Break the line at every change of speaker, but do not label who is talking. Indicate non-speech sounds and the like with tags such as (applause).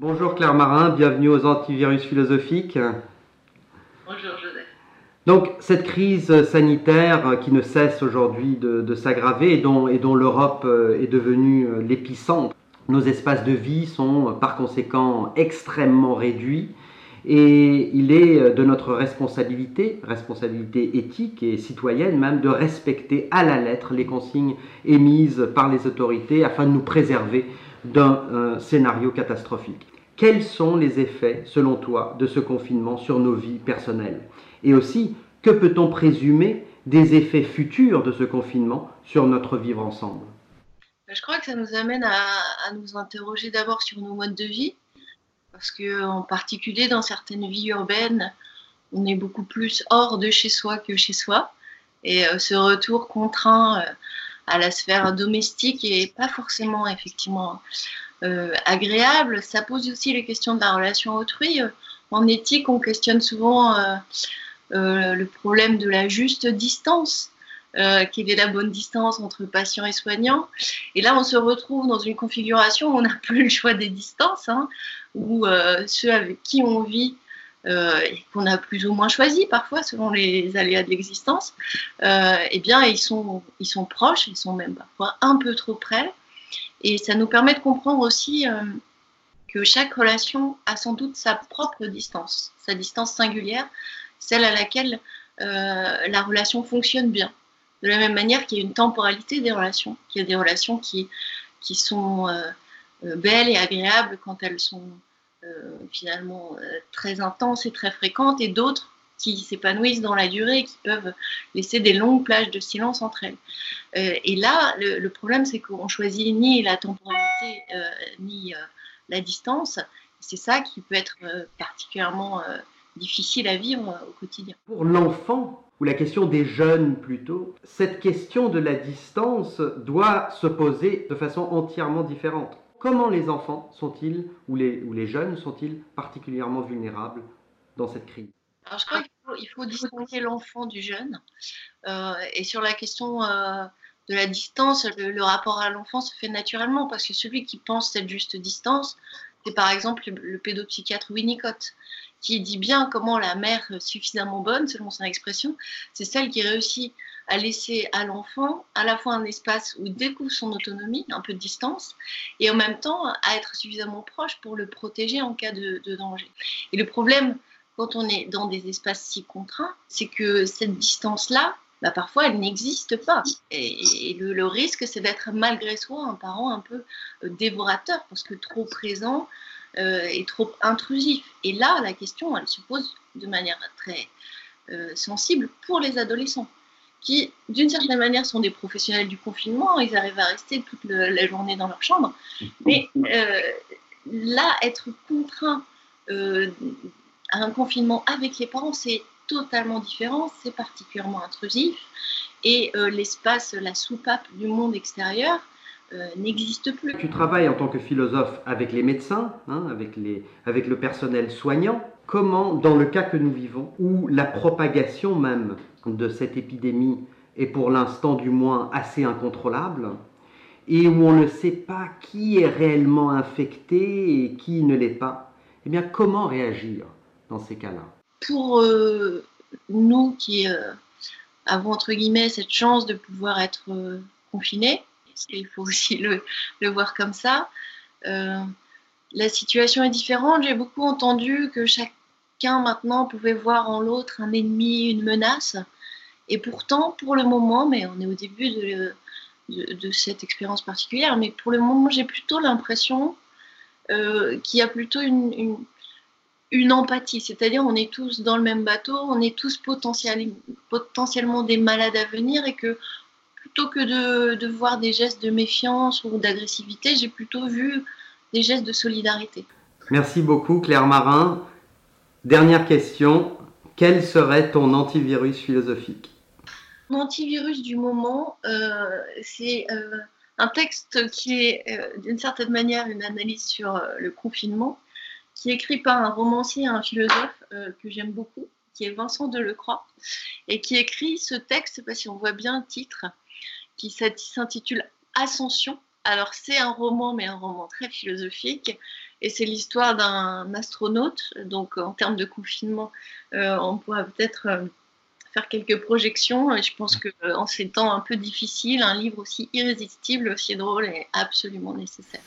Bonjour Claire Marin, bienvenue aux antivirus philosophiques.
Bonjour Joseph.
Donc cette crise sanitaire qui ne cesse aujourd'hui de, s'aggraver et dont, et dont l'Europe euh, est devenue euh, l'épicentre, nos espaces de vie sont par conséquent extrêmement réduits et il est de notre responsabilité, responsabilité éthique et citoyenne même, de respecter à la lettre les consignes émises par les autorités afin de nous préserver d'un euh, scénario catastrophique. Quels sont les effets, selon toi, de ce confinement sur nos vies personnelles? Et aussi, que peut-on présumer des effets futurs de ce confinement sur notre vivre ensemble?
Je crois que ça nous amène à, nous interroger d'abord sur nos modes de vie, parce que en particulier dans certaines vies urbaines, on est beaucoup plus hors de chez soi que chez soi, et euh, ce retour contraint euh, à la sphère domestique et pas forcément effectivement agréable. Ça pose aussi les questions de la relation autrui. En éthique, on questionne souvent euh, euh, le problème de la juste distance. quelle est la bonne distance entre patient et soignant. Et là, on se retrouve dans une configuration où on n'a (laughs) plus le choix des distances, hein, où ceux avec qui on vit euh, qu'on a plus ou moins choisi parfois selon les aléas de l'existence, euh, eh bien ils sont, ils sont proches, ils sont même parfois un peu trop près. Et ça nous permet de comprendre aussi euh, que chaque relation a sans doute sa propre distance, sa distance singulière, celle à laquelle la relation fonctionne bien. De la même manière qu'il y a une temporalité des relations, qu'il y a des relations qui, sont belles et agréables quand elles sont euh, finalement euh, très intenses et très fréquentes, et d'autres qui s'épanouissent dans la durée et qui peuvent laisser des longues plages de silence entre elles. Euh, et là, le, problème, c'est qu'on choisit ni la temporalité ni la distance. C'est ça qui peut être particulièrement difficile à vivre au quotidien.
Pour l'enfant, ou la question des jeunes plutôt, cette question de la distance doit se poser de façon entièrement différente. Comment les enfants sont-ils, ou les jeunes sont-ils particulièrement vulnérables dans cette crise?
Alors, je crois qu'il faut, distinguer l'enfant du jeune. Euh, et sur la question euh, de la distance, le, rapport à l'enfant se fait naturellement parce que celui qui pense cette juste distance, c'est par exemple le, pédopsychiatre Winnicott qui dit bien comment la mère suffisamment bonne, selon son expression, c'est celle qui réussit à laisser à l'enfant à la fois un espace où il découvre son autonomie, un peu de distance, et en même temps à être suffisamment proche pour le protéger en cas de, danger. Et le problème, quand on est dans des espaces si contraints, c'est que cette distance-là, bah parfois elle n'existe pas. Et, le, risque, c'est d'être malgré soi un parent un peu euh, dévorateur, parce que trop présent euh, et trop intrusif. Et là, la question, elle se pose de manière très euh, sensible pour les adolescents qui, d'une certaine manière, sont des professionnels du confinement. Ils arrivent à rester toute la journée dans leur chambre. Mais euh, là, être contraint un confinement avec les parents, c'est totalement différent, c'est particulièrement intrusif. Et euh, l'espace, la soupape du monde extérieur, n'existe plus.
Tu travailles en tant que philosophe avec les médecins, hein, avec, les, avec le personnel soignant. Comment, dans le cas que nous vivons, où la propagation même de cette épidémie est pour l'instant du moins assez incontrôlable et où on ne sait pas qui est réellement infecté et qui ne l'est pas, eh bien comment réagir? Dans ces cas-là
Pour euh, nous qui euh, avons entre guillemets cette chance de pouvoir être euh, confinés, il faut aussi le, voir comme ça, la situation est différente. J'ai beaucoup entendu que chacun maintenant pouvait voir en l'autre un ennemi, une menace. Et pourtant, pour le moment, mais on est au début de, cette expérience particulière, mais pour le moment, j'ai plutôt l'impression qu'il y a plutôt une, empathie, c'est-à-dire on est tous dans le même bateau, on est tous potentiellement des malades à venir et que plutôt que de, de voir des gestes de méfiance ou d'agressivité, j'ai plutôt vu des gestes de solidarité.
Merci beaucoup Claire Marin. Dernière question, quel serait ton antivirus philosophique?
L'antivirus du moment, euh, c'est euh, un texte qui est euh, d'une certaine manière une analyse sur le confinement, qui est écrit par un romancier, un philosophe que j'aime beaucoup, qui est Vincent Delecroix, et qui écrit ce texte, pas si on voit bien le titre, qui s'intitule Ascension. Alors c'est un roman, mais un roman très philosophique, Et c'est l'histoire d'un astronaute. Donc, en termes de confinement, on pourra peut-être faire quelques projections. Et je pense qu'en ces temps un peu difficiles, un livre aussi irrésistible, aussi drôle est absolument nécessaire.